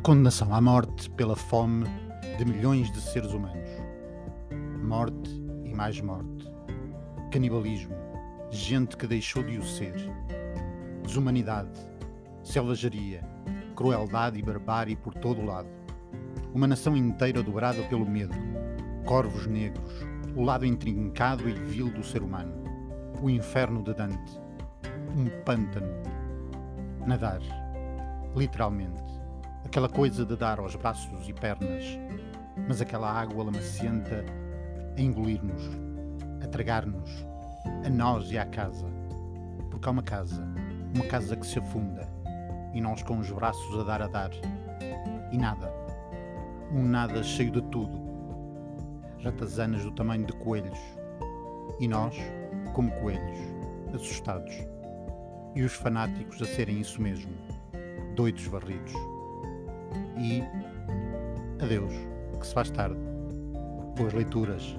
condenação à morte pela fome de milhões de seres humanos. Morte e mais morte. Canibalismo. Gente que deixou de o ser. Desumanidade. Selvageria. Crueldade e barbárie por todo o lado. Uma nação inteira dobrada pelo medo. Corvos negros. O lado intrincado e vil do ser humano. O inferno de Dante. Um pântano. Nadar. Literalmente aquela coisa de dar aos braços e pernas, mas aquela água lamacenta a engolir-nos, a tragar-nos, a nós e à casa. Porque há uma casa, uma casa que se afunda, e nós com os braços a dar a dar, e nada, um nada cheio de tudo, ratazanas do tamanho de coelhos, e nós, como coelhos, assustados, e os fanáticos a serem isso mesmo, doidos varridos e adeus, que se faz tarde. Boas leituras.